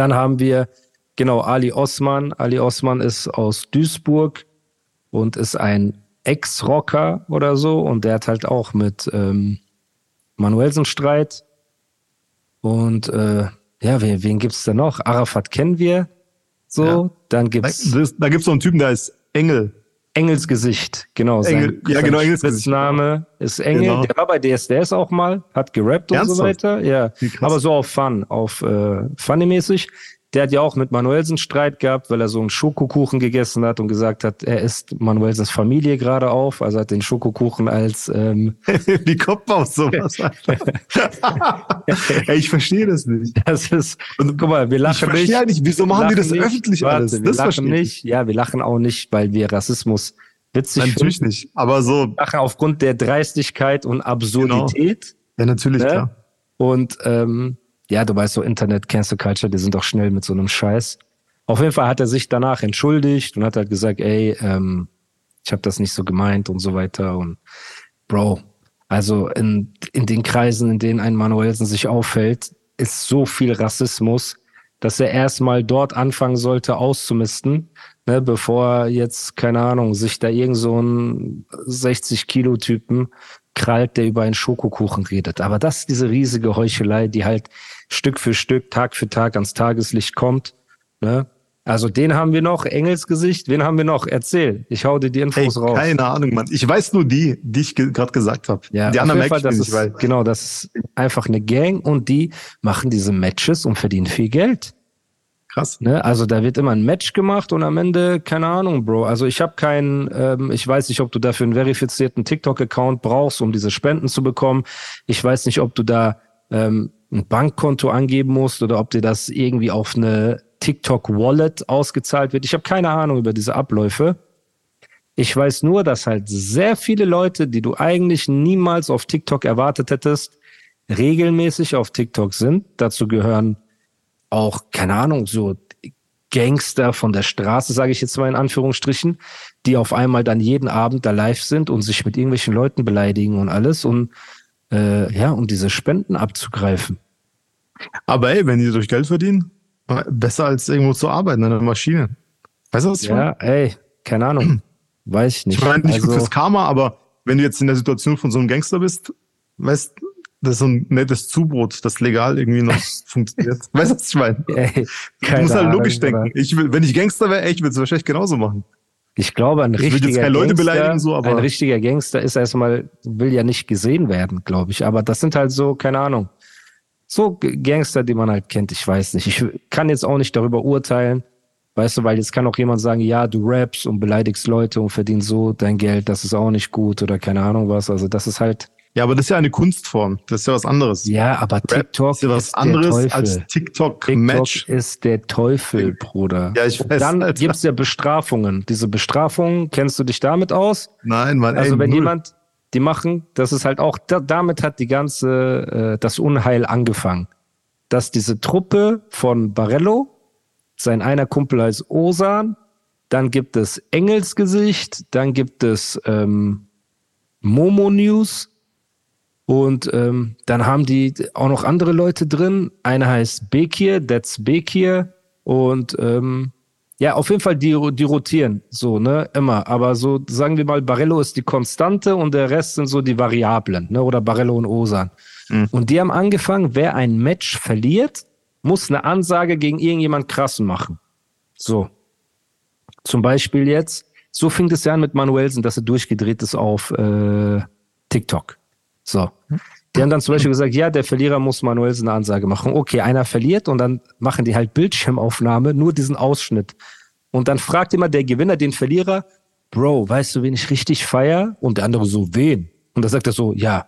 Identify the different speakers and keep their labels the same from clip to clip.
Speaker 1: Dann haben wir, genau, Ali Osman. Ali Osman ist aus Duisburg und ist ein Ex-Rocker oder so. Und der hat halt auch mit ähm, Manuelsen Streit. Und äh, ja, wen, wen gibt's da noch? Arafat kennen wir. So, ja. dann gibt's.
Speaker 2: Da, da gibt's so einen Typen, der ist Engel.
Speaker 1: Engelsgesicht, genau.
Speaker 2: Engel,
Speaker 1: sein,
Speaker 2: ja, genau, Engelsgesicht.
Speaker 1: Name ist Engel. Genau. Der war bei DSDS auch mal, hat gerappt und so weiter. Ja, aber so auf Fun, auf äh, Funny-mäßig. Der hat ja auch mit Manuelsen Streit gehabt, weil er so einen Schokokuchen gegessen hat und gesagt hat, er isst Manuelsens Familie gerade auf. Also hat den Schokokuchen als ähm
Speaker 2: Wie kommt man auf sowas? Ey, ich verstehe das nicht.
Speaker 1: Das ist, und, guck mal, wir lachen
Speaker 2: ich
Speaker 1: nicht.
Speaker 2: nicht. Wieso machen die das
Speaker 1: nicht,
Speaker 2: öffentlich
Speaker 1: warte,
Speaker 2: alles?
Speaker 1: Wir
Speaker 2: Das
Speaker 1: lachen nicht. Ja, wir lachen auch nicht, weil wir Rassismus witzig
Speaker 2: Natürlich
Speaker 1: finden.
Speaker 2: nicht. Aber so.
Speaker 1: Wir lachen aufgrund der Dreistigkeit und Absurdität.
Speaker 2: Ja, natürlich,
Speaker 1: Ne?
Speaker 2: klar.
Speaker 1: Und ähm, ja, du weißt so Internet, Cancel Culture, die sind doch schnell mit so einem Scheiß. Auf jeden Fall hat er sich danach entschuldigt und hat halt gesagt, ey, ähm, ich habe das nicht so gemeint und so weiter. Und Bro, also in, in den Kreisen, in denen ein Manuelsen sich aufhält, ist so viel Rassismus, dass er erstmal dort anfangen sollte auszumisten, ne, bevor jetzt, keine Ahnung, sich da irgend so ein 60-Kilo-Typen krallt, der über einen Schokokuchen redet. Aber das ist diese riesige Heuchelei, die halt Stück für Stück, Tag für Tag ans Tageslicht kommt. Ne? Also den haben wir noch, Engelsgesicht, wen haben wir noch? Erzähl, ich hau dir die Infos raus.
Speaker 2: keine Ahnung, Mann. Ich weiß nur die, die ich ge gerade gesagt habe.
Speaker 1: Ja,
Speaker 2: die anderen merke ich
Speaker 1: das
Speaker 2: nicht, weil.
Speaker 1: genau, das ist einfach eine Gang und die machen diese Matches und verdienen viel Geld.
Speaker 2: Krass.
Speaker 1: Ne? Also da wird immer ein Match gemacht und am Ende, keine Ahnung, Bro. Also ich habe keinen, ähm, ich weiß nicht, ob du dafür einen verifizierten TikTok-Account brauchst, um diese Spenden zu bekommen. Ich weiß nicht, ob du da ähm, ein Bankkonto angeben musst oder ob dir das irgendwie auf eine TikTok-Wallet ausgezahlt wird. Ich habe keine Ahnung über diese Abläufe. Ich weiß nur, dass halt sehr viele Leute, die du eigentlich niemals auf TikTok erwartet hättest, regelmäßig auf TikTok sind. Dazu gehören auch, keine Ahnung, so Gangster von der Straße, sage ich jetzt mal in Anführungsstrichen, die auf einmal dann jeden Abend da live sind und sich mit irgendwelchen Leuten beleidigen und alles und äh, ja, um diese Spenden abzugreifen.
Speaker 2: Aber ey, wenn die durch Geld verdienen, besser als irgendwo zu arbeiten an einer Maschine. Weißt du, was ich meine?
Speaker 1: Ja, ey, keine Ahnung. Weiß ich nicht.
Speaker 2: Ich meine, nicht gut
Speaker 1: Also-
Speaker 2: fürs Karma, aber wenn du jetzt in der Situation von so einem Gangster bist, weißt das ist so ein nettes Zubrot, das legal irgendwie noch funktioniert. Weißt du, was ich meine?
Speaker 1: Ey,
Speaker 2: Du musst halt
Speaker 1: Ahnung,
Speaker 2: logisch
Speaker 1: aber
Speaker 2: denken. Ich will, wenn ich Gangster wäre, ich würde es wahrscheinlich genauso machen.
Speaker 1: Ich glaube, ein
Speaker 2: Ich
Speaker 1: richtiger Gangster,
Speaker 2: so, aber-
Speaker 1: ein richtiger Gangster ist erstmal, will ja nicht gesehen werden, glaube ich. Aber das sind halt so, keine Ahnung, so Gangster, die man halt kennt. Ich weiß nicht. Ich kann jetzt auch nicht darüber urteilen. Weißt du, weil jetzt kann auch jemand sagen, ja, du rappst und beleidigst Leute und verdienst so dein Geld, das ist auch nicht gut oder keine Ahnung was. Also das ist halt,
Speaker 2: Ja, aber das ist ja eine Kunstform. Das ist ja was anderes.
Speaker 1: ja, aber TikTok
Speaker 2: ist ja was
Speaker 1: ist der
Speaker 2: anderes
Speaker 1: Teufel.
Speaker 2: als
Speaker 1: TikTok
Speaker 2: TikTok-Match.
Speaker 1: ist der Teufel, Bruder.
Speaker 2: Ja, ich weiß,
Speaker 1: dann
Speaker 2: Alter.
Speaker 1: gibt's ja Bestrafungen. Diese Bestrafungen, kennst du dich damit aus?
Speaker 2: Nein, Mann,
Speaker 1: Also
Speaker 2: ey,
Speaker 1: wenn
Speaker 2: null.
Speaker 1: jemand, die machen, das ist halt auch, da, damit hat die ganze, äh, das Unheil angefangen. Dass diese Truppe von Barello, sein einer Kumpel heißt Osan, dann gibt es Engelsgesicht, dann gibt es ähm, Momo News und ähm, dann haben die auch noch andere Leute drin. Einer heißt Bekir, that's Bekir und ähm, ja, auf jeden Fall, die, die rotieren, so, ne, immer. Aber so, sagen wir mal, Barello ist die Konstante und der Rest sind so die Variablen, ne, oder Barello und Osan. Und die haben angefangen, wer ein Match verliert, muss eine Ansage gegen irgendjemand krassen machen. So. Zum Beispiel jetzt, so fing es ja an mit Manuelsen, dass er durchgedreht ist auf äh, TikTok. So. Die haben dann zum Beispiel gesagt, ja, der Verlierer muss Manuelsen eine Ansage machen. Okay, einer verliert und dann machen die halt Bildschirmaufnahme, nur diesen Ausschnitt. Und dann fragt immer der Gewinner den Verlierer, Bro, weißt du, wen ich richtig feier? Und der andere so, wen? Und da sagt er so, ja,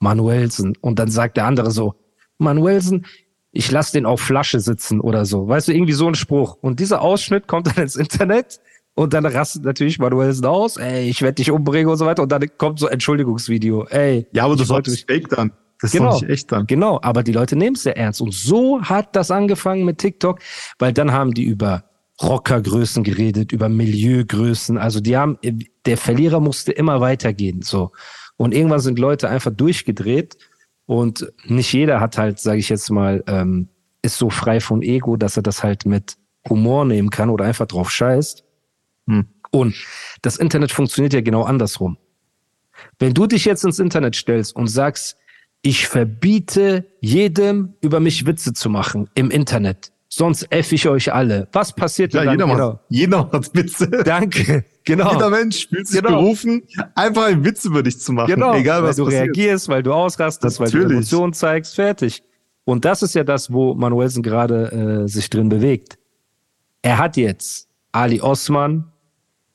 Speaker 1: Manuelsen. Und dann sagt der andere so, Manuelsen, ich lass den auf Flasche sitzen oder so. Weißt du, irgendwie so ein Spruch. Und dieser Ausschnitt kommt dann ins Internet und dann rastet natürlich Manuelsen aus, ey, ich werde dich umbringen und so weiter. Und dann kommt so Entschuldigungsvideo, ey.
Speaker 2: Ja, aber das war
Speaker 1: wollte
Speaker 2: nicht fake dann. Das
Speaker 1: Genau.
Speaker 2: nicht echt dann.
Speaker 1: Genau, aber die Leute nehmen es sehr ernst. Und so hat das angefangen mit TikTok, weil dann haben die über Rockergrößen geredet, über Milieugrößen. Also die haben, der Verlierer musste immer weitergehen. So. Und irgendwann sind Leute einfach durchgedreht. Und nicht jeder hat halt, sage ich jetzt mal, ähm, ist so frei von Ego, dass er das halt mit Humor nehmen kann oder einfach drauf scheißt.
Speaker 2: Hm.
Speaker 1: Und das Internet funktioniert ja genau andersrum. Wenn du dich jetzt ins Internet stellst und sagst, ich verbiete jedem, über mich Witze zu machen im Internet, sonst eff ich euch alle. Was passiert
Speaker 2: Ja,
Speaker 1: denn dann?
Speaker 2: jeder
Speaker 1: Genau.
Speaker 2: macht, jeder macht Witze.
Speaker 1: Danke. Genau.
Speaker 2: Jeder Mensch fühlt sich
Speaker 1: Genau.
Speaker 2: berufen, einfach einen Witz über dich zu machen.
Speaker 1: Genau,
Speaker 2: Egal
Speaker 1: weil
Speaker 2: was
Speaker 1: du
Speaker 2: passiert.
Speaker 1: reagierst, weil du ausrastest, weil du
Speaker 2: Natürlich.
Speaker 1: Emotionen zeigst, fertig. Und das ist ja das, wo Manuelsen gerade äh, sich drin bewegt. Er hat jetzt Ali Osman,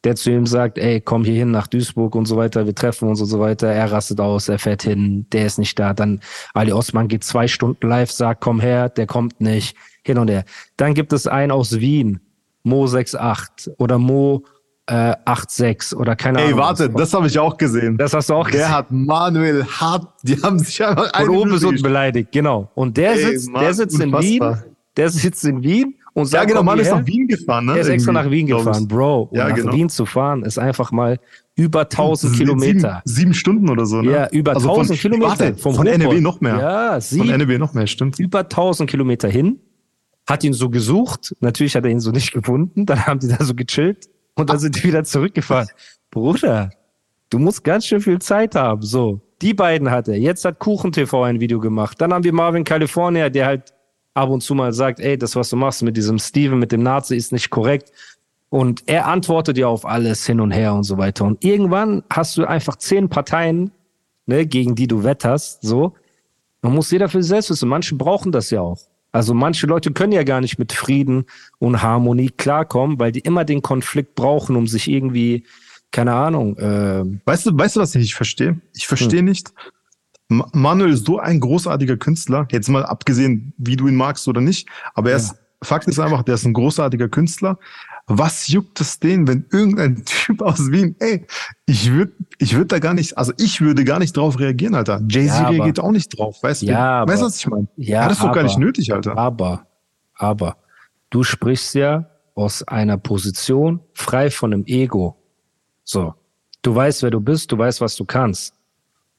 Speaker 1: der zu ihm sagt, ey, komm hier hin nach Duisburg und so weiter, wir treffen uns und so weiter. Er rastet aus, er fährt hin, der ist nicht da. Dann Ali Osman geht zwei Stunden live, sagt, komm her, der kommt nicht, hin und her. Dann gibt es einen aus Wien, Mo 68 oder Mo äh, 86 oder keine
Speaker 2: Ey,
Speaker 1: Ahnung.
Speaker 2: warte, das habe ich auch gesehen.
Speaker 1: das hast du auch
Speaker 2: Der hat Manuel hart, die haben sich einfach
Speaker 1: unten beleidigt, genau. Und der
Speaker 2: Ey,
Speaker 1: sitzt,
Speaker 2: Mann,
Speaker 1: der sitzt in. Wien, der sitzt in Wien und
Speaker 2: Ja,
Speaker 1: sagt,
Speaker 2: genau,
Speaker 1: komm
Speaker 2: Mann ist nach Wien gefahren, ne?
Speaker 1: Er ist extra nach Wien gefahren, Bro. Und
Speaker 2: Ja,
Speaker 1: nach
Speaker 2: genau.
Speaker 1: Wien zu fahren ist einfach mal über 1000
Speaker 2: Sieben-
Speaker 1: Kilometer.
Speaker 2: Sieben, sieben Stunden oder so, ne?
Speaker 1: Ja, über
Speaker 2: Also
Speaker 1: 1000
Speaker 2: von,
Speaker 1: Kilometer.
Speaker 2: Warte,
Speaker 1: vom
Speaker 2: von
Speaker 1: Ruhrpott.
Speaker 2: NRW noch mehr.
Speaker 1: Ja,
Speaker 2: Von
Speaker 1: sieben,
Speaker 2: NRW noch mehr, stimmt.
Speaker 1: über 1000 Kilometer hin. Hat ihn so gesucht. Natürlich hat er ihn so nicht gefunden. Dann haben die da so gechillt und dann sind die wieder zurückgefahren. Bruder, du musst ganz schön viel Zeit haben. So, die beiden hat er. Jetzt hat Kuchen TV ein Video gemacht. Dann haben wir Marvin California, der halt ab und zu mal sagt, ey, das, was du machst mit diesem Steven, mit dem Nazi, ist nicht korrekt. Und er antwortet ja auf alles hin und her und so weiter. Und irgendwann hast du einfach zehn Parteien, ne, gegen die du wetterst, so. Man muss jeder für sich selbst wissen. Manche brauchen das ja auch. Also manche Leute können ja gar nicht mit Frieden und Harmonie klarkommen, weil die immer den Konflikt brauchen, um sich irgendwie, keine Ahnung, äh,
Speaker 2: Weißt du, weißt du, was ich nicht verstehe? Ich verstehe
Speaker 1: Hm.
Speaker 2: nicht. Ma- Manuel ist so ein großartiger Künstler. Jetzt mal abgesehen, wie du ihn magst oder nicht. Aber er ist, Fakt ist einfach, der ist ein großartiger Künstler. Was juckt es den, wenn irgendein Typ aus Wien, ey, ich würde, ich würde da gar nicht, also ich würde gar nicht drauf reagieren, Alter. Jay-Z
Speaker 1: Ja, aber-
Speaker 2: reagiert auch nicht drauf, weißt du?
Speaker 1: Ja,
Speaker 2: weißt du,
Speaker 1: aber-
Speaker 2: was ich meine?
Speaker 1: ja,
Speaker 2: Hat das doch gar
Speaker 1: aber-
Speaker 2: nicht nötig, Alter.
Speaker 1: Aber, aber, du sprichst ja aus einer Position frei von einem Ego. So. Du weißt, wer du bist, du weißt, was du kannst.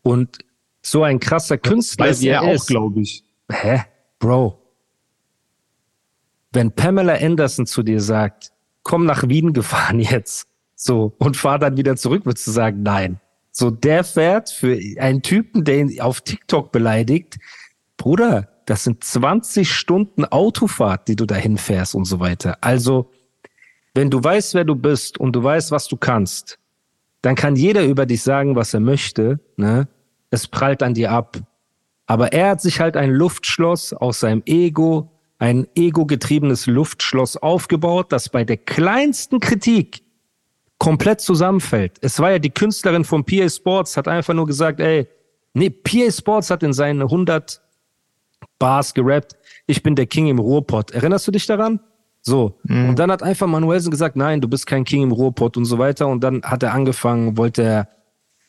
Speaker 1: Und so ein krasser Künstler
Speaker 2: Weiß
Speaker 1: wie
Speaker 2: er
Speaker 1: er,
Speaker 2: auch, glaube ich.
Speaker 1: Hä? Bro. Wenn Pamela Anderson zu dir sagt, komm nach Wien gefahren jetzt, so, und fahr dann wieder zurück, würdest du sagen, nein. So, der fährt für einen Typen, der ihn auf TikTok beleidigt, Bruder, das sind 20 Stunden Autofahrt, die du dahin fährst und so weiter. Also, wenn du weißt, wer du bist und du weißt, was du kannst, dann kann jeder über dich sagen, was er möchte, ne? Es prallt an dir ab. Aber er hat sich halt ein Luftschloss aus seinem Ego, ein ego-getriebenes Luftschloss aufgebaut, das bei der kleinsten Kritik komplett zusammenfällt. Es war ja die Künstlerin von PA Sports, hat einfach nur gesagt, ey, nee, PA Sports hat in seinen 100 Bars gerappt, ich bin der King im Ruhrpott. Erinnerst du dich daran? So. Und dann hat einfach Manuelsen gesagt, nein, du bist kein King im Ruhrpott und so weiter. Und dann hat er angefangen, wollte er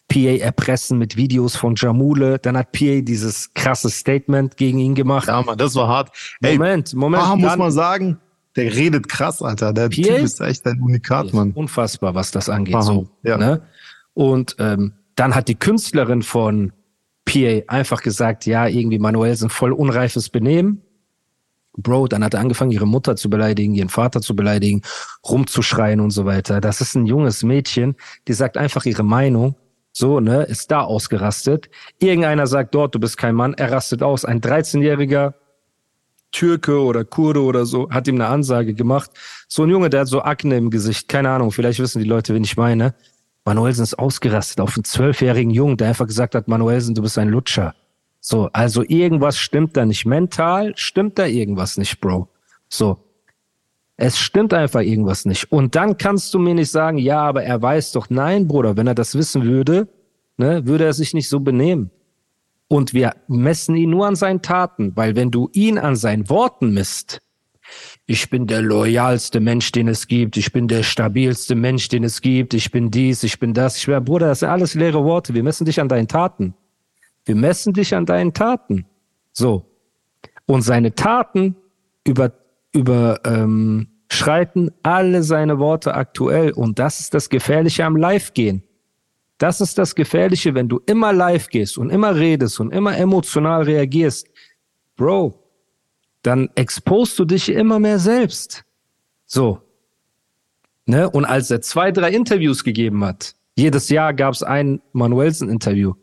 Speaker 1: PA erpressen mit Videos von Jamule. Dann hat PA dieses krasse Statement gegen ihn gemacht.
Speaker 2: Ja, Mann, das war hart. Ey,
Speaker 1: Moment, Moment.
Speaker 2: Aha, muss man sagen, der redet krass, Alter. Der
Speaker 1: PA?
Speaker 2: Typ ist echt ein Unikat, Mann.
Speaker 1: Unfassbar, was das angeht.
Speaker 2: Aha,
Speaker 1: So,
Speaker 2: ja.
Speaker 1: ne? Und ähm, dann hat die Künstlerin von PA einfach gesagt, ja, irgendwie Manuelsen voll unreifes Benehmen. Bro, dann hat er angefangen, ihre Mutter zu beleidigen, ihren Vater zu beleidigen, rumzuschreien und so weiter. Das ist ein junges Mädchen, die sagt einfach ihre Meinung. So, ne, ist da ausgerastet. Irgendeiner sagt dort, du bist kein Mann, er rastet aus. Ein 13-jähriger Türke oder Kurde oder so hat ihm eine Ansage gemacht. So ein Junge, der hat so Akne im Gesicht. Keine Ahnung, vielleicht wissen die Leute, wen ich meine. Manuelsen ist ausgerastet auf einen zwölfjährigen Jungen, der einfach gesagt hat, Manuelsen, du bist ein Lutscher. So, also irgendwas stimmt da nicht. Mental stimmt da irgendwas nicht, Bro. So. Es stimmt einfach irgendwas nicht. Und dann kannst du mir nicht sagen, ja, aber er weiß doch, nein, Bruder, wenn er das wissen würde, ne, würde er sich nicht so benehmen. Und wir messen ihn nur an seinen Taten, weil wenn du ihn an seinen Worten misst, ich bin der loyalste Mensch, den es gibt, ich bin der stabilste Mensch, den es gibt, ich bin dies, ich bin das, ich bin, Bruder, das sind alles leere Worte, wir messen dich an deinen Taten. Wir messen dich an deinen Taten. So. Und seine Taten über, über, ähm, schreiten alle seine Worte aktuell. Und das ist das Gefährliche am Live-Gehen. Das ist das Gefährliche, wenn du immer live gehst und immer redest und immer emotional reagierst. Bro, dann expost du dich immer mehr selbst. So. Ne? Und als er zwei, drei Interviews gegeben hat, jedes Jahr gab es ein Manuelsen-Interview,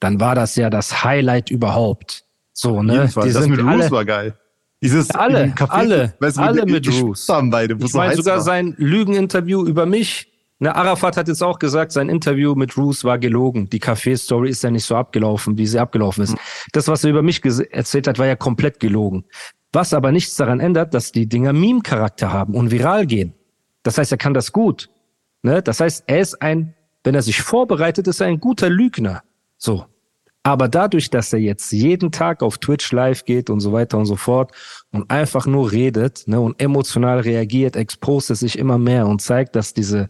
Speaker 1: dann war das ja das Highlight überhaupt. So, ne?
Speaker 2: Die das mit alle, war geil.
Speaker 1: Dieses alle, Café, alle, weißt alle mit Roos.
Speaker 2: Beide,
Speaker 1: ich meine sogar war. sein Lügeninterview über mich. Ne, Arafat hat jetzt auch gesagt, sein Interview mit Roos war gelogen. Die Café-Story ist ja nicht so abgelaufen, wie sie abgelaufen ist. Mhm. Das, was er über mich erzählt hat, war ja komplett gelogen. Was aber nichts daran ändert, dass die Dinger Meme-Charakter haben und viral gehen. Das heißt, er kann das gut. Ne? Das heißt, er ist ein, wenn er sich vorbereitet, ist er ein guter Lügner. So. Aber dadurch, dass er jetzt jeden Tag auf Twitch live geht und so weiter und so fort und einfach nur redet ne, und emotional reagiert, expost sich immer mehr und zeigt, dass diese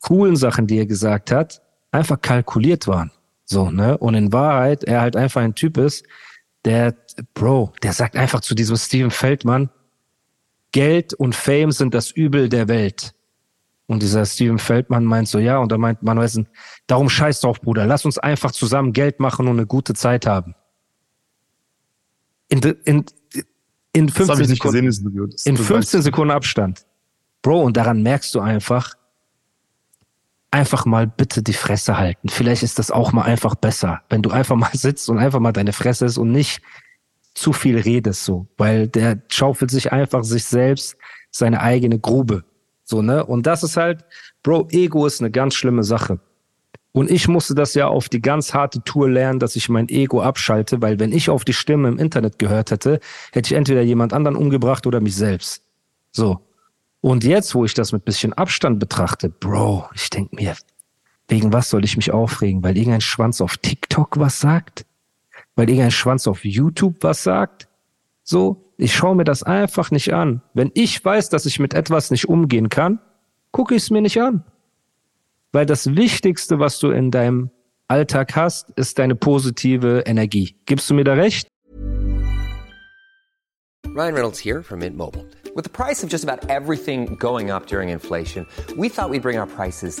Speaker 1: coolen Sachen, die er gesagt hat, einfach kalkuliert waren. So, ne? Und in Wahrheit, er halt einfach ein Typ ist, der, Bro, der sagt einfach zu diesem Steven Feldmann, Geld und Fame sind das Übel der Welt. Und dieser Steven Feldmann meint so, ja, und da meint Manuelsen, darum scheiß drauf, Bruder, lass uns einfach zusammen Geld machen und eine gute Zeit haben. In, in, in 15, Sekunden, gesehen, in 15 Sekunden Abstand. Bro, und daran merkst du einfach, einfach mal bitte die Fresse halten. Vielleicht ist das auch mal einfach besser, wenn du einfach mal sitzt und einfach mal deine Fresse ist und nicht zu viel redest so, weil der schaufelt sich einfach sich selbst seine eigene Grube. So, ne? Und das ist halt, Bro, Ego ist eine ganz schlimme Sache. Und ich musste das ja auf die ganz harte Tour lernen, dass ich mein Ego abschalte, weil wenn ich auf die Stimme im Internet gehört hätte, hätte ich entweder jemand anderen umgebracht oder mich selbst. So. Und jetzt, wo ich das mit bisschen Abstand betrachte, Bro, ich denk mir, wegen was soll ich mich aufregen? Weil irgendein Schwanz auf TikTok was sagt? Weil irgendein Schwanz auf YouTube was sagt? So, ich schaue mir das einfach nicht an. Wenn ich weiß, dass ich mit etwas nicht umgehen kann, gucke ich es mir nicht an. Weil das Wichtigste, was du in deinem Alltag hast, ist deine positive Energie. Gibst du mir da recht?
Speaker 3: Ryan Reynolds here from Mint Mobile. With the price of just about everything going up during inflation, we thought we'd bring our prices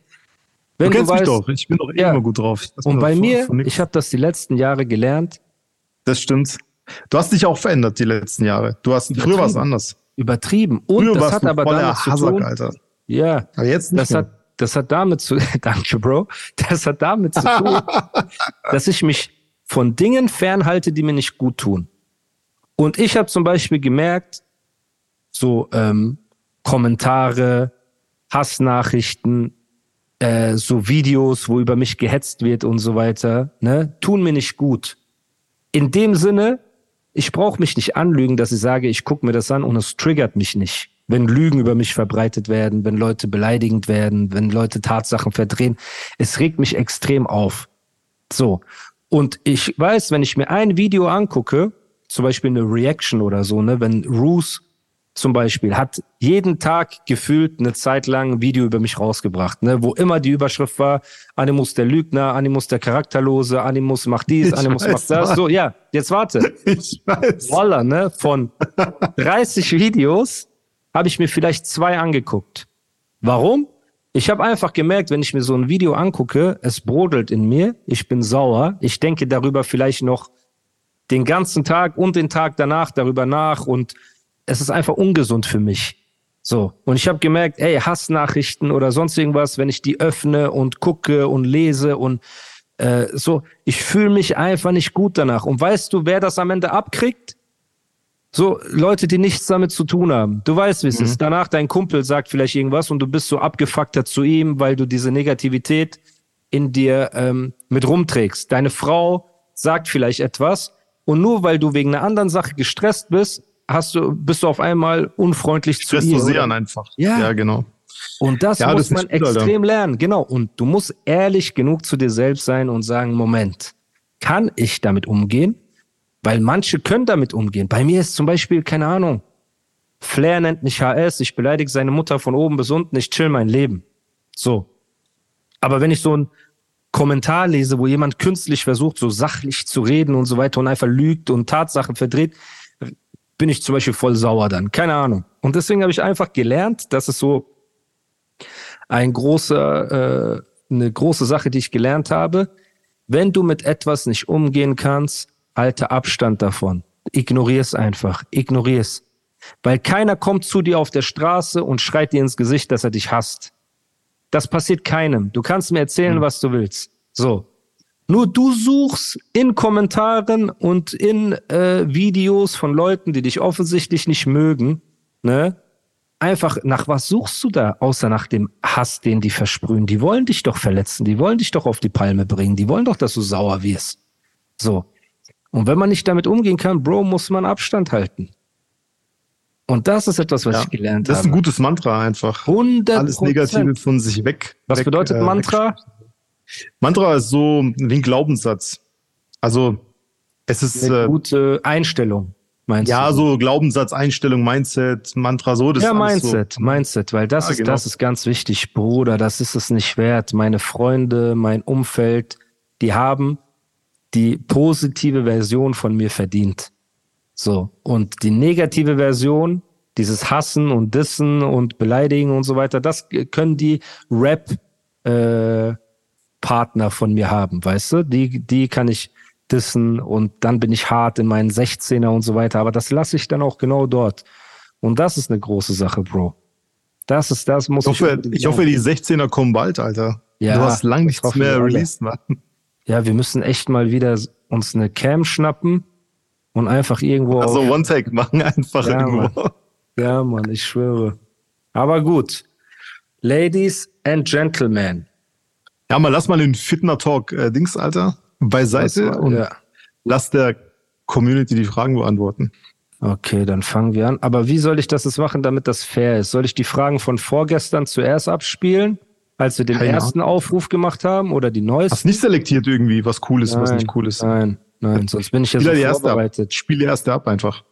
Speaker 2: Wenn du kennst du weißt, mich doch. Ich bin doch ja. immer gut drauf.
Speaker 1: Und bei mir, ich habe das die letzten Jahre gelernt.
Speaker 2: Das stimmt. Du hast dich auch verändert die letzten Jahre. Du hast früher war es anders.
Speaker 1: Übertrieben. Und
Speaker 2: früher
Speaker 1: das hat aber damit zu tun.
Speaker 2: Alter.
Speaker 1: Ja.
Speaker 2: Aber jetzt nicht
Speaker 1: das hat das hat damit zu Danke, Bro. Das hat damit zu tun, dass ich mich von Dingen fernhalte, die mir nicht gut tun. Und ich habe zum Beispiel gemerkt, so ähm, Kommentare, Hassnachrichten, äh, so Videos, wo über mich gehetzt wird und so weiter, ne, tun mir nicht gut. In dem Sinne, ich brauche mich nicht anlügen, dass ich sage, ich gucke mir das an und es triggert mich nicht. Wenn Lügen über mich verbreitet werden, wenn Leute beleidigend werden, wenn Leute Tatsachen verdrehen, es regt mich extrem auf. So. Und ich weiß, wenn ich mir ein Video angucke, zum Beispiel eine Reaction oder so, ne, wenn Roos zum Beispiel hat jeden Tag gefühlt eine Zeit lang ein Video über mich rausgebracht, ne, wo immer die Überschrift war, Animus der Lügner, Animus der Charakterlose, Animus macht dies,
Speaker 2: Ich
Speaker 1: Animus
Speaker 2: weiß,
Speaker 1: macht das.
Speaker 2: Mann.
Speaker 1: So, ja, jetzt warte.
Speaker 2: Ich weiß.
Speaker 1: Voila, ne, von 30 Videos habe ich mir vielleicht zwei angeguckt. Warum? Ich habe einfach gemerkt, wenn ich mir so ein Video angucke, es brodelt in mir, ich bin sauer, ich denke darüber vielleicht noch den ganzen Tag und den Tag danach darüber nach und es ist einfach ungesund für mich. So. Und ich habe gemerkt, ey, Hassnachrichten oder sonst irgendwas, wenn ich die öffne und gucke und lese und äh, so, ich fühle mich einfach nicht gut danach. Und weißt du, wer das am Ende abkriegt? So Leute, die nichts damit zu tun haben. Du weißt, wie es ist. Danach dein Kumpel sagt vielleicht irgendwas und du bist so abgefuckter zu ihm, weil du diese Negativität in dir ähm, mit rumträgst. Deine Frau sagt vielleicht etwas und nur weil du wegen einer anderen Sache gestresst bist, hast du bist du auf einmal unfreundlich zu
Speaker 2: Stress
Speaker 1: ihr.
Speaker 2: sehr
Speaker 1: oder?
Speaker 2: an einfach.
Speaker 1: Ja.
Speaker 2: ja genau.
Speaker 1: Und das
Speaker 2: Ja,
Speaker 1: muss
Speaker 2: das
Speaker 1: man
Speaker 2: gut, Alter.
Speaker 1: extrem lernen. Genau. Und du musst ehrlich genug zu dir selbst sein und sagen, Moment, kann ich damit umgehen? Weil manche können damit umgehen. Bei mir ist zum Beispiel, keine Ahnung, Flair nennt mich HS, ich beleidige seine Mutter von oben bis unten, ich chill mein Leben. So. Aber wenn ich so einen Kommentar lese, wo jemand künstlich versucht, so sachlich zu reden und so weiter und einfach lügt und Tatsachen verdreht, bin ich zum Beispiel voll sauer dann. Keine Ahnung. Und deswegen habe ich einfach gelernt, dass es so ein großer, äh, eine große Sache, die ich gelernt habe. Wenn du mit etwas nicht umgehen kannst, halte Abstand davon. Ignorier's einfach. Ignorier's. Weil keiner kommt zu dir auf der Straße und schreit dir ins Gesicht, dass er dich hasst. Das passiert keinem. Du kannst mir erzählen, was du willst. So. Nur du suchst in Kommentaren und in äh, Videos von Leuten, die dich offensichtlich nicht mögen, ne? Einfach, nach was suchst du da, außer nach dem Hass, den die versprühen? Die wollen dich doch verletzen, die wollen dich doch auf die Palme bringen, die wollen doch, dass du sauer wirst. So. Und wenn man nicht damit umgehen kann, Bro, muss man Abstand halten. Und das ist etwas, was
Speaker 2: Ja.
Speaker 1: ich gelernt
Speaker 2: Das ist ein
Speaker 1: habe.
Speaker 2: gutes Mantra einfach.
Speaker 1: 100
Speaker 2: Alles Negative von sich weg.
Speaker 1: Was
Speaker 2: weg,
Speaker 1: bedeutet
Speaker 2: äh,
Speaker 1: Mantra?
Speaker 2: Mantra ist so wie ein Glaubenssatz. Also es ist
Speaker 1: Eine
Speaker 2: äh,
Speaker 1: gute Einstellung, meinst
Speaker 2: ja
Speaker 1: du?
Speaker 2: so Glaubenssatz, Einstellung, Mindset, Mantra, so. Das
Speaker 1: ja, Mindset, Mindset, weil das
Speaker 2: Ja,
Speaker 1: ist,
Speaker 2: genau.
Speaker 1: das ist ganz wichtig, Bruder, das ist es nicht wert. Meine Freunde, mein Umfeld, die haben die positive Version von mir verdient. So. Und die negative Version, dieses Hassen und Dissen und Beleidigen und so weiter, das können die Rap, äh, Partner von mir haben, weißt du? Die, die kann ich dissen und dann bin ich hart in meinen 16er und so weiter, aber das lasse ich dann auch genau dort. Und das ist eine große Sache, Bro. Das ist, das muss
Speaker 2: Ich hoffe,
Speaker 1: unbedingt
Speaker 2: ich hoffe, die 16er kommen bald, Alter.
Speaker 1: Ja,
Speaker 2: du hast lang
Speaker 1: das
Speaker 2: nichts mehr released, Mann.
Speaker 1: Ja, wir müssen echt mal wieder uns eine Cam schnappen und einfach irgendwo
Speaker 2: Also One-Take machen einfach
Speaker 1: Ja,
Speaker 2: irgendwo.
Speaker 1: Ja, Mann, ich schwöre. Aber gut. Ladies and Gentlemen.
Speaker 2: Ja, mal lass mal den Fitner-Talk äh, Alter, beiseite
Speaker 1: Das war-
Speaker 2: und
Speaker 1: ja.
Speaker 2: lass der Community die Fragen beantworten.
Speaker 1: Okay, dann fangen wir an. Aber wie soll ich das jetzt machen, damit das fair ist? Soll ich die Fragen von vorgestern zuerst abspielen, als wir den
Speaker 2: Keine
Speaker 1: ersten Aufruf gemacht haben oder die neuesten?
Speaker 2: Hast nicht selektiert irgendwie, was cool ist, was nicht cool ist.
Speaker 1: Nein, nein, sonst bin ich ja so vorbereitet.
Speaker 2: Spiel die erste ab einfach.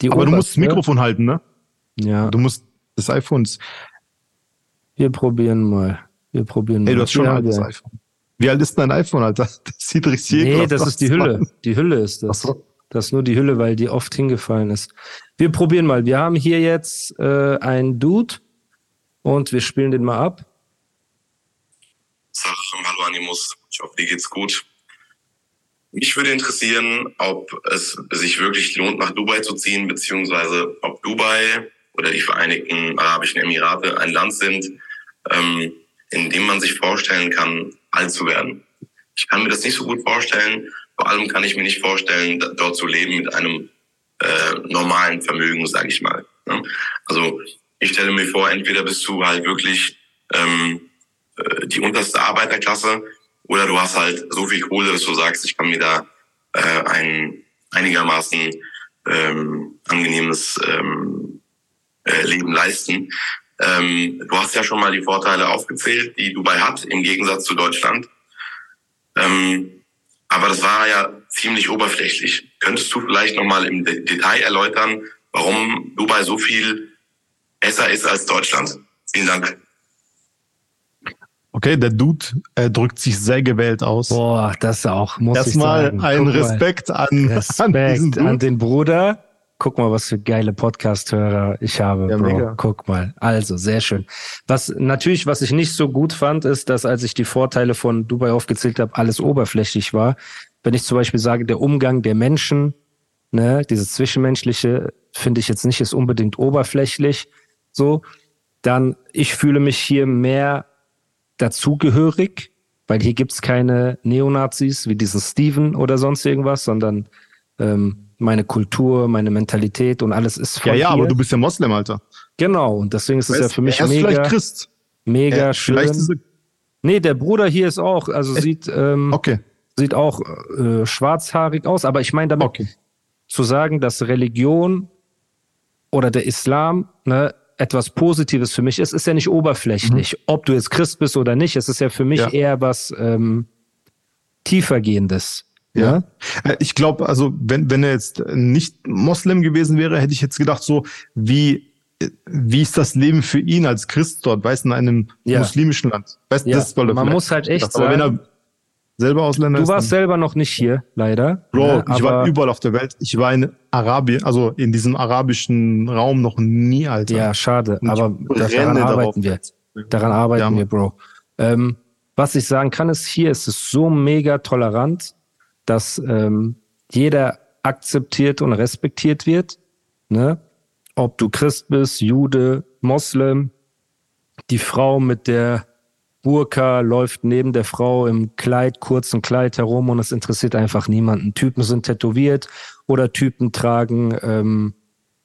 Speaker 1: Die
Speaker 2: Aber du musst das
Speaker 1: oberste?
Speaker 2: Mikrofon halten, ne?
Speaker 1: Ja,
Speaker 2: Du musst des iPhones.
Speaker 1: wir probieren mal. Wir probieren mal.
Speaker 2: Ey, du hast schon ein altes iPhone. Wie alt ist dein iPhone, Alter? Das sieht richtig
Speaker 1: Nee, das ist die Hülle.
Speaker 2: Mann.
Speaker 1: Die Hülle ist das.
Speaker 2: Ach so.
Speaker 1: Das ist nur die Hülle, weil die oft hingefallen ist. Wir probieren mal. Wir haben hier jetzt äh, einen Dude und wir spielen den mal ab.
Speaker 4: Salam, hallo Animus. Ich hoffe, dir geht's gut. Mich würde interessieren, ob es sich wirklich lohnt, nach Dubai zu ziehen, beziehungsweise ob Dubai oder die Vereinigten Arabischen Emirate ein Land sind, ähm, in dem man sich vorstellen kann, alt zu werden. Ich kann mir das nicht so gut vorstellen. Vor allem kann ich mir nicht vorstellen, dort zu leben mit einem äh, normalen Vermögen, sage ich mal. ne? Also ich stelle mir vor, entweder bist du halt wirklich ähm, äh, die unterste Arbeiterklasse oder du hast halt so viel Kohle, dass du sagst, ich kann mir da äh, ein einigermaßen ähm, angenehmes ähm, äh, Leben leisten. Ähm, du hast ja schon mal die Vorteile aufgezählt, die Dubai hat, im Gegensatz zu Deutschland. Ähm, aber das war ja ziemlich oberflächlich. Könntest du vielleicht nochmal im De Detail erläutern, warum Dubai so viel besser ist als Deutschland. Vielen Dank.
Speaker 2: Okay, der Dude äh, drückt sich sehr gewählt aus.
Speaker 1: Boah, das auch, muss ich
Speaker 2: Erstmal
Speaker 1: sagen.
Speaker 2: ein
Speaker 1: Guck mal.
Speaker 2: Respekt an, an diesen
Speaker 1: Respekt
Speaker 2: Dude.
Speaker 1: an den Bruder. Guck mal, was für geile Podcast-Hörer ich habe,
Speaker 2: Ja,
Speaker 1: Bro.
Speaker 2: mega.
Speaker 1: Guck mal. Also, sehr schön. Was natürlich, was ich nicht so gut fand, ist, dass als ich die Vorteile von Dubai aufgezählt habe, alles oberflächlich war. Wenn ich zum Beispiel sage, der Umgang der Menschen, ne, dieses Zwischenmenschliche, finde ich jetzt nicht ist unbedingt oberflächlich, so, dann ich fühle mich hier mehr dazugehörig, weil hier gibt's keine Neonazis wie diesen Steven oder sonst irgendwas, sondern ähm, meine Kultur, meine Mentalität und alles ist von
Speaker 2: Ja, ja,
Speaker 1: hier.
Speaker 2: aber du bist ja Moslem, Alter.
Speaker 1: genau und deswegen ist es ja für mich
Speaker 2: er ist
Speaker 1: mega,
Speaker 2: vielleicht Christ.
Speaker 1: mega
Speaker 2: Er- Vielleicht
Speaker 1: schön.
Speaker 2: ist er,
Speaker 1: Nee, der Bruder hier ist auch, also sieht ähm,
Speaker 2: okay,
Speaker 1: sieht auch äh, schwarzhaarig aus, aber ich meine damit
Speaker 2: okay.
Speaker 1: zu sagen, dass Religion oder der Islam ne, etwas Positives für mich ist, ist ja nicht oberflächlich. Ob du jetzt Christ bist oder nicht, es ist ja für mich
Speaker 2: Ja.
Speaker 1: eher was ähm, tiefergehendes.
Speaker 2: Ja.
Speaker 1: Ne?
Speaker 2: Äh, Ich glaube, also wenn, wenn er jetzt nicht Moslem gewesen wäre, hätte ich jetzt gedacht, so wie, äh, wie ist das Leben für ihn als Christ dort, weißt du, in einem
Speaker 1: Ja.
Speaker 2: muslimischen Land? Weißt du,
Speaker 1: Ja,
Speaker 2: das ist,
Speaker 1: man muss halt echt
Speaker 2: gedacht, Aber wenn
Speaker 1: sagen-
Speaker 2: er selber Ausländer
Speaker 1: Du
Speaker 2: ist,
Speaker 1: warst
Speaker 2: dann-
Speaker 1: selber noch nicht hier, leider.
Speaker 2: Bro,
Speaker 1: ne?
Speaker 2: ich war überall auf der Welt. Ich war in Arabien, also in diesem arabischen Raum noch nie, Alter.
Speaker 1: Ja, schade,
Speaker 2: Und
Speaker 1: aber daran arbeiten wir. Daran arbeiten
Speaker 2: Ja,
Speaker 1: wir, Bro. Ähm, was ich sagen kann, ist, hier ist es so mega tolerant, dass ähm, jeder akzeptiert und respektiert wird. Ne? Ob du Christ bist, Jude, Moslem, die Frau mit der Burka läuft neben der Frau im Kleid, kurzen Kleid herum und es interessiert einfach niemanden. Typen sind tätowiert oder Typen tragen ähm,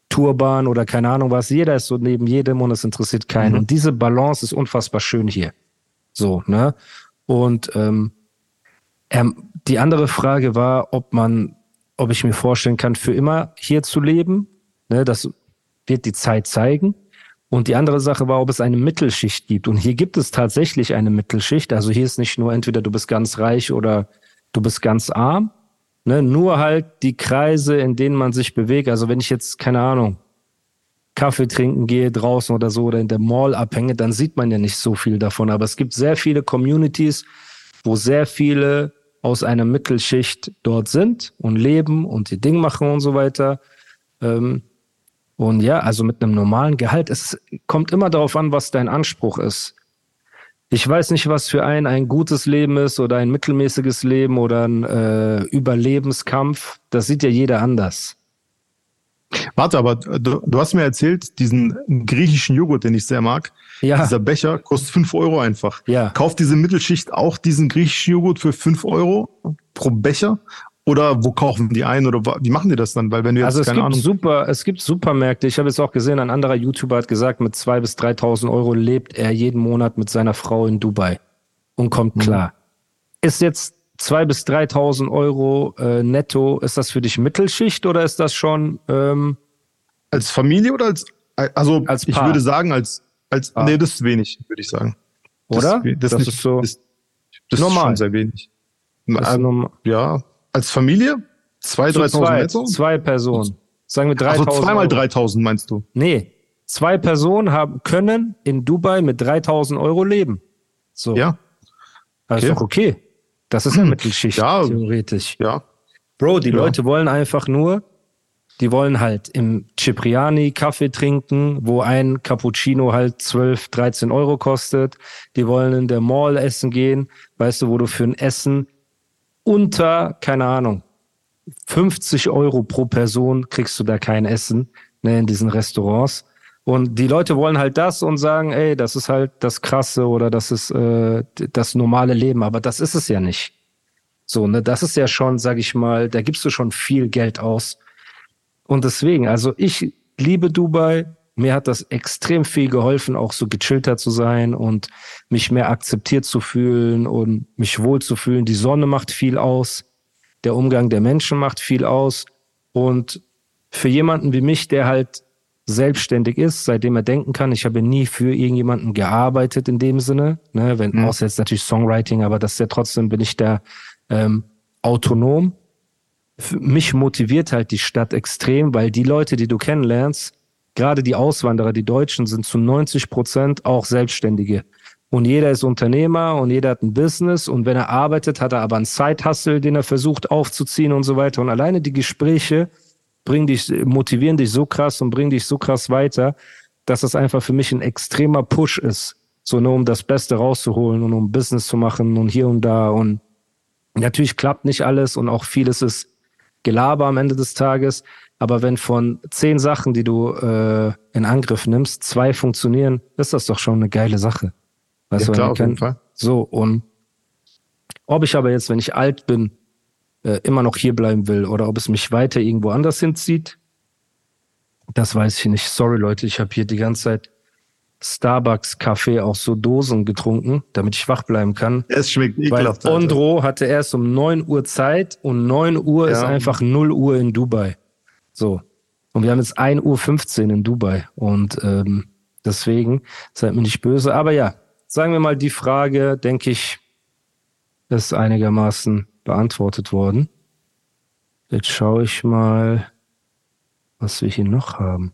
Speaker 1: Turban oder keine Ahnung was. Jeder ist so neben jedem und es interessiert keinen. Und diese Balance ist unfassbar schön hier. So, ne? Und ähm, ähm, die andere Frage war, ob man, ob ich mir vorstellen kann, für immer hier zu leben. Ne, das wird die Zeit zeigen. Und die andere Sache war, ob es eine Mittelschicht gibt. Und hier gibt es tatsächlich eine Mittelschicht. Also hier ist nicht nur entweder du bist ganz reich oder du bist ganz arm. Ne, nur halt die Kreise, in denen man sich bewegt. Also wenn ich jetzt, keine Ahnung, Kaffee trinken gehe draußen oder so oder in der Mall abhänge, dann sieht man ja nicht so viel davon. Aber es gibt sehr viele Communities, wo sehr viele aus einer Mittelschicht dort sind und leben und ihr Ding machen und so weiter. Ähm, und ja, also mit einem normalen Gehalt, es kommt immer darauf an, was dein Anspruch ist. Ich weiß nicht, was für einen ein gutes Leben ist oder ein mittelmäßiges Leben oder ein äh, Überlebenskampf. Das sieht ja jeder anders.
Speaker 2: Warte, aber du, du hast mir erzählt, diesen griechischen Joghurt, den ich sehr mag,
Speaker 1: Ja.
Speaker 2: dieser Becher kostet 5 Euro einfach.
Speaker 1: Ja.
Speaker 2: Kauft diese Mittelschicht auch diesen griechischen Joghurt für 5 Euro pro Becher? Oder wo kaufen die ein? Oder wie machen die das dann? Weil wenn du jetzt,
Speaker 1: Also es gibt
Speaker 2: Ahnung,
Speaker 1: super, es gibt Supermärkte. Ich habe jetzt auch gesehen, ein anderer YouTuber hat gesagt, mit 2.000 bis 3.000 Euro lebt er jeden Monat mit seiner Frau in Dubai und
Speaker 2: Mhm.
Speaker 1: kommt klar. Ist jetzt 2.000 bis 3.000 Euro äh, netto, ist das für dich Mittelschicht oder ist das schon, ähm,
Speaker 2: als Familie oder als, also
Speaker 1: Als
Speaker 2: ich würde sagen, als, als,
Speaker 1: Paar.
Speaker 2: nee, das ist wenig, würde ich sagen. Das
Speaker 1: oder?
Speaker 2: Das,
Speaker 1: das
Speaker 2: nicht,
Speaker 1: ist so.
Speaker 2: Das, das
Speaker 1: Normal.
Speaker 2: ist schon sehr wenig.
Speaker 1: das normal.
Speaker 2: ja, als Familie? 2.000,
Speaker 1: Zu
Speaker 2: 3.000
Speaker 1: zweit,
Speaker 2: netto?
Speaker 1: zwei Personen. Sagen wir 3.000
Speaker 2: Also zweimal
Speaker 1: Euro.
Speaker 2: 3.000 meinst du?
Speaker 1: Nee, zwei Personen haben, können in Dubai mit 3.000 Euro leben. So.
Speaker 2: Ja,
Speaker 1: Also
Speaker 2: okay.
Speaker 1: doch okay. Das ist ja Mittelschicht,
Speaker 2: Ja.
Speaker 1: theoretisch.
Speaker 2: ja.
Speaker 1: Bro, die
Speaker 2: Ja.
Speaker 1: Leute wollen einfach nur, die wollen halt im Cipriani Kaffee trinken, wo ein Cappuccino halt 12, 13 Euro kostet. Die wollen in der Mall essen gehen, weißt du, wo du für ein Essen unter, keine Ahnung, 50 Euro pro Person kriegst du da kein Essen, ne, in diesen Restaurants. Und die Leute wollen halt das und sagen, ey, das ist halt das Krasse oder das ist äh, das normale Leben. Aber das ist es ja nicht. So, ne, das ist ja schon, sag ich mal, da gibst du schon viel Geld aus. Und deswegen, also ich liebe Dubai. Mir hat das extrem viel geholfen, auch so gechillter zu sein und mich mehr akzeptiert zu fühlen und mich wohl zu fühlen. Die Sonne macht viel aus. Der Umgang der Menschen macht viel aus. Und für jemanden wie mich, der halt selbstständig ist, seitdem er denken kann, ich habe nie für irgendjemanden gearbeitet in dem Sinne, ne, wenn, außer jetzt natürlich Songwriting, aber das ist ja trotzdem, bin ich da ähm, autonom. Mich motiviert halt die Stadt extrem, weil die Leute, die du kennenlernst, gerade die Auswanderer, die Deutschen, sind zu 90 Prozent auch Selbstständige. Und jeder ist Unternehmer und jeder hat ein Business. Und wenn er arbeitet, hat er aber einen Side-Hustle, den er versucht aufzuziehen und so weiter. Und alleine die Gespräche bringen dich, motivieren dich so krass und bringen dich so krass weiter, dass das einfach für mich ein extremer Push ist. So nur um das Beste rauszuholen und um Business zu machen und hier und da. Und natürlich klappt nicht alles und auch vieles ist Gelaber am Ende des Tages. Aber wenn von zehn Sachen, die du äh, in Angriff nimmst, zwei funktionieren, ist das doch schon eine geile Sache. Weißt
Speaker 2: Ja,
Speaker 1: du,
Speaker 2: klar, auf jeden Fall.
Speaker 1: So, und ob ich aber jetzt, wenn ich alt bin, äh, immer noch hier bleiben will oder ob es mich weiter irgendwo anders hinzieht, das weiß ich nicht. Sorry, Leute, ich habe hier die ganze Zeit Starbucks-Kaffee aus so Dosen getrunken, damit ich wach bleiben kann.
Speaker 2: Es schmeckt
Speaker 1: Weil
Speaker 2: ekelhaft. Alter.
Speaker 1: Ondro hatte erst um 9 Uhr Zeit und 9 Uhr ist
Speaker 2: Ja.
Speaker 1: einfach 0 Uhr in Dubai. So. Und wir haben jetzt 1 Uhr 15 in Dubai. Und ähm, deswegen seid mir nicht böse. Aber ja, sagen wir mal, die Frage, denke ich, ist einigermaßen beantwortet worden. Jetzt schaue ich mal, was wir hier noch haben.